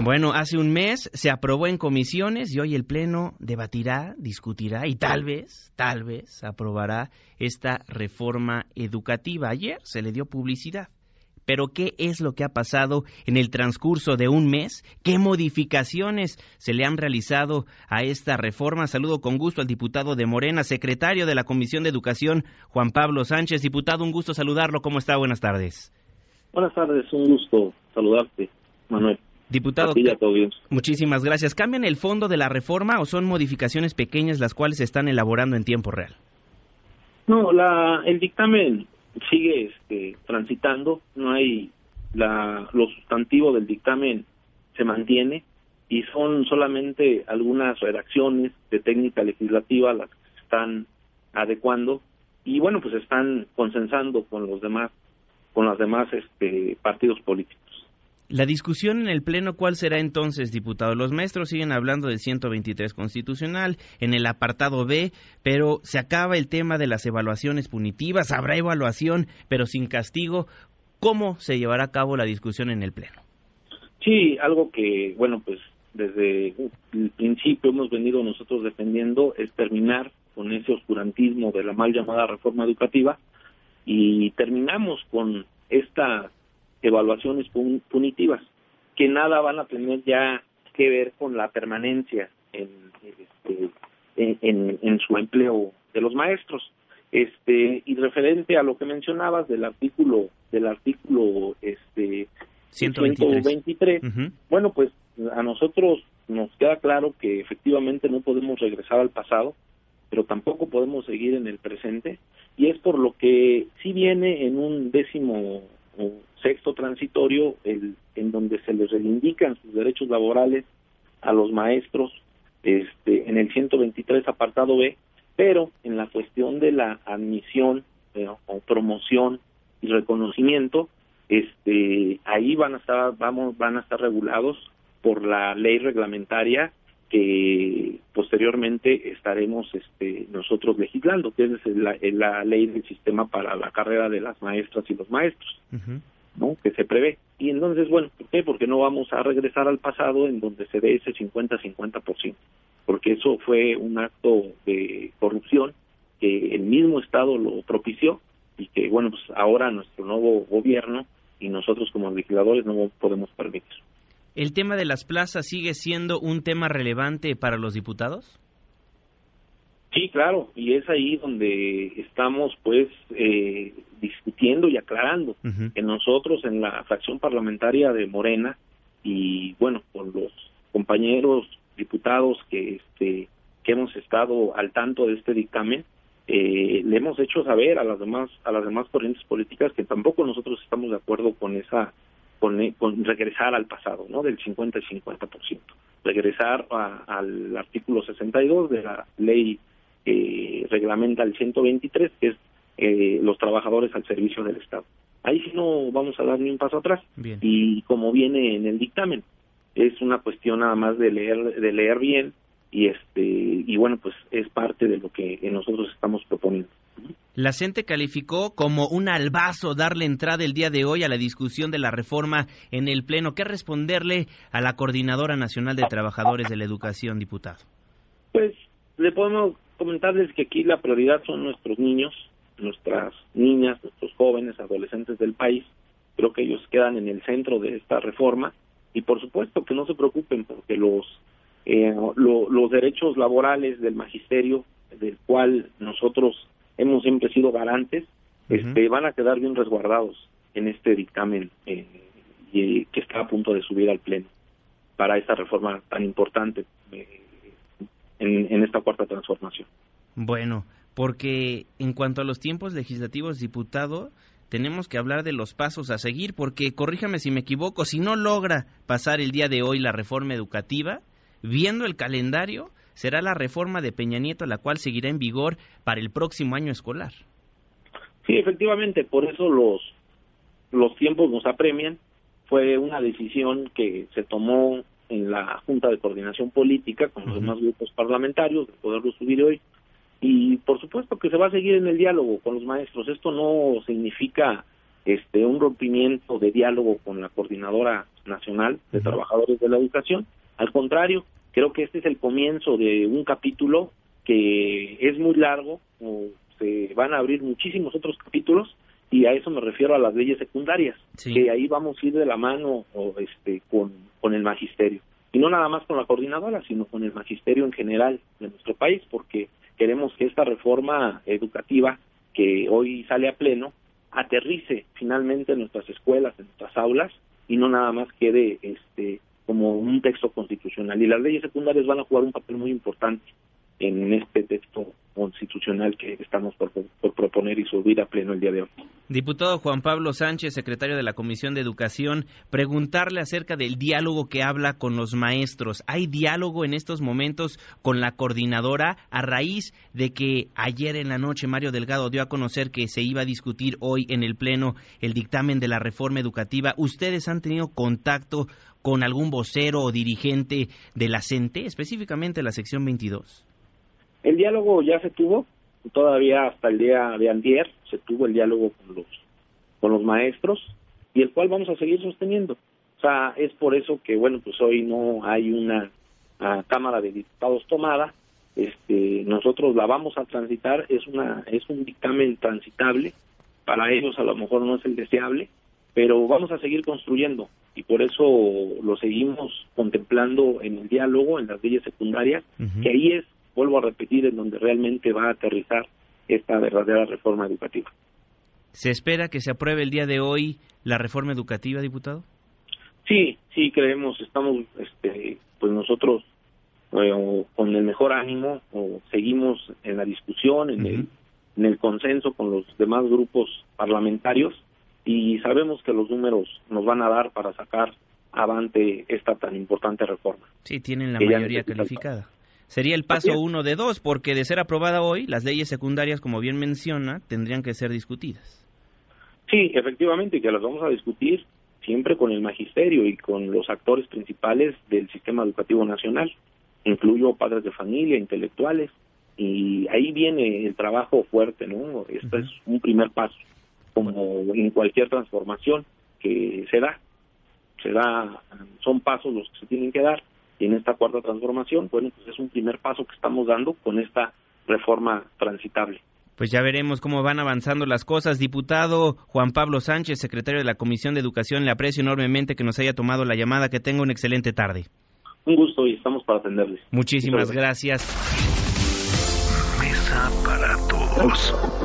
Bueno, hace un mes se aprobó en comisiones y hoy el Pleno debatirá, discutirá y tal vez, tal vez aprobará esta reforma educativa. Ayer se le dio publicidad. Pero ¿qué es lo que ha pasado en el transcurso de un mes? ¿Qué modificaciones se le han realizado a esta reforma? Saludo con gusto al diputado de Morena, secretario de la Comisión de Educación, Juan Pablo Sánchez. Diputado, un gusto saludarlo. ¿Cómo está? Buenas tardes. Buenas tardes, un gusto saludarte, Manuel. Diputado, muchísimas gracias. ¿Cambian el fondo de la reforma o son modificaciones pequeñas las cuales se están elaborando en tiempo real? No, la, el dictamen sigue este, transitando, no hay la, lo sustantivo del dictamen se mantiene y son solamente algunas redacciones de técnica legislativa las que se están adecuando y bueno pues están consensando con los demás con los demás este, partidos políticos. La discusión en el Pleno, ¿cuál será entonces, diputado? Los maestros siguen hablando del 123 constitucional en el apartado B, pero se acaba el tema de las evaluaciones punitivas, habrá evaluación, pero sin castigo. ¿Cómo se llevará a cabo la discusión en el Pleno? Sí, algo que, bueno, pues desde el principio hemos venido nosotros defendiendo es terminar con ese oscurantismo de la mal llamada reforma educativa y terminamos con esta evaluaciones punitivas, que nada van a tener ya que ver con la permanencia en, este, en, en, su empleo de los maestros. Este, y referente a lo que mencionabas del artículo del artículo este 123, bueno, pues a nosotros nos queda claro que efectivamente no podemos regresar al pasado, pero tampoco podemos seguir en el presente y es por lo que sí viene en un décimo sexto transitorio el, en donde se les reivindican sus derechos laborales a los maestros este en el 123 apartado B pero en la cuestión de la admisión eh, o promoción y reconocimiento este ahí van a estar vamos van a estar regulados por la ley reglamentaria que posteriormente estaremos este, nosotros legislando, que es la, la, ley del sistema para la carrera de las maestras y los maestros, ¿no? Que se prevé. Y entonces, bueno, ¿por qué? Porque no vamos a regresar al pasado en donde se dé ese 50-50%, porque eso fue un acto de corrupción que el mismo Estado lo propició y que, bueno, pues ahora nuestro nuevo gobierno y nosotros como legisladores no podemos permitir. ¿El tema de las plazas sigue siendo un tema relevante para los diputados? Sí, claro, y es ahí donde estamos pues eh, discutiendo y aclarando que nosotros en la fracción parlamentaria de Morena y bueno, con los compañeros diputados que este que hemos estado al tanto de este dictamen, eh, le hemos hecho saber a las demás a las demás corrientes políticas que tampoco nosotros estamos de acuerdo con esa con, regresar al pasado, ¿no? Del 50 y 50%. Regresar al artículo 62 de la ley que reglamenta el 123, que es eh, los trabajadores al servicio del Estado. Ahí sí no vamos a dar ni un paso atrás. Y como viene en el dictamen, es una cuestión nada más de leer, de leer bien y este y bueno pues es parte de lo que nosotros estamos proponiendo. La gente calificó como un albazo darle entrada el día de hoy a la discusión de la reforma en el Pleno. ¿Qué responderle a la Coordinadora Nacional de Trabajadores de la Educación, diputado? Pues le podemos comentarles que aquí la prioridad son nuestros niños, nuestras niñas, nuestros jóvenes, adolescentes del país. Creo que ellos quedan en el centro de esta reforma y por supuesto que no se preocupen porque los eh, los derechos laborales del magisterio del cual nosotros hemos siempre sido garantes, este, van a quedar bien resguardados en este dictamen eh, y, que está a punto de subir al Pleno para esta reforma tan importante eh, en, en esta cuarta transformación. Bueno, porque en cuanto a los tiempos legislativos, diputado, tenemos que hablar de los pasos a seguir, porque corríjame si me equivoco, si no logra pasar el día de hoy la reforma educativa, viendo el calendario, será la reforma de Peña Nieto la cual seguirá en vigor para el próximo año escolar. Sí, efectivamente, por eso los los tiempos nos apremian. Fue una decisión que se tomó en la Junta de Coordinación Política con los demás grupos parlamentarios de poderlo subir hoy y por supuesto que se va a seguir en el diálogo con los maestros. Esto no significa este un rompimiento de diálogo con la coordinadora nacional de trabajadores de la educación. Al contrario, creo que este es el comienzo de un capítulo que es muy largo, o se van a abrir muchísimos otros capítulos y a eso me refiero a las leyes secundarias, que ahí vamos a ir de la mano o este con, con el magisterio. Y no nada más con la coordinadora, sino con el magisterio en general de nuestro país, porque queremos que esta reforma educativa que hoy sale a pleno aterrice finalmente en nuestras escuelas, en nuestras aulas y no nada más quede este como un texto constitucional. Y las leyes secundarias van a jugar un papel muy importante en este texto constitucional que estamos por, proponer y subir a pleno el día de hoy. Diputado Juan Pablo Sánchez, secretario de la Comisión de Educación, preguntarle acerca del diálogo que habla con los maestros. ¿Hay diálogo en estos momentos con la coordinadora a raíz de que ayer en la noche Mario Delgado dio a conocer que se iba a discutir hoy en el Pleno el dictamen de la reforma educativa? ¿Ustedes han tenido contacto con algún vocero o dirigente de la CENTE, específicamente la sección 22? El diálogo ya se tuvo, todavía hasta el día de antier se tuvo el diálogo con los con los maestros y el cual vamos a seguir sosteniendo. O sea, es por eso que bueno, pues hoy no hay una Cámara de Diputados tomada, este nosotros la vamos a transitar, es una es un dictamen transitable, para ellos a lo mejor no es el deseable, pero vamos a seguir construyendo y por eso lo seguimos contemplando en el diálogo, en las leyes secundarias, que ahí es vuelvo a repetir, en donde realmente va a aterrizar esta verdadera reforma educativa. ¿Se espera que se apruebe el día de hoy la reforma educativa, diputado? Sí, sí, creemos, estamos, este, pues nosotros eh, con el mejor ánimo, o seguimos en la discusión, en, el, en el consenso con los demás grupos parlamentarios y sabemos que los números nos van a dar para sacar avante esta tan importante reforma. Sí, tienen la mayoría calificada. Sería el paso uno de dos, porque de ser aprobada hoy, las leyes secundarias, como bien menciona, tendrían que ser discutidas. Sí, efectivamente, que las vamos a discutir siempre con el magisterio y con los actores principales del sistema educativo nacional. Incluyo padres de familia, intelectuales, y ahí viene el trabajo fuerte, ¿no? Este es un primer paso, como en cualquier transformación que se da. Se da, son pasos los que se tienen que dar en esta cuarta transformación, bueno, pues es un primer paso que estamos dando con esta reforma transitable. Pues ya veremos cómo van avanzando las cosas. Diputado Juan Pablo Sánchez, secretario de la Comisión de Educación, le aprecio enormemente que nos haya tomado la llamada. Que tenga una excelente tarde. Un gusto y estamos para atenderles. Muchísimas gracias. Mesa para todos.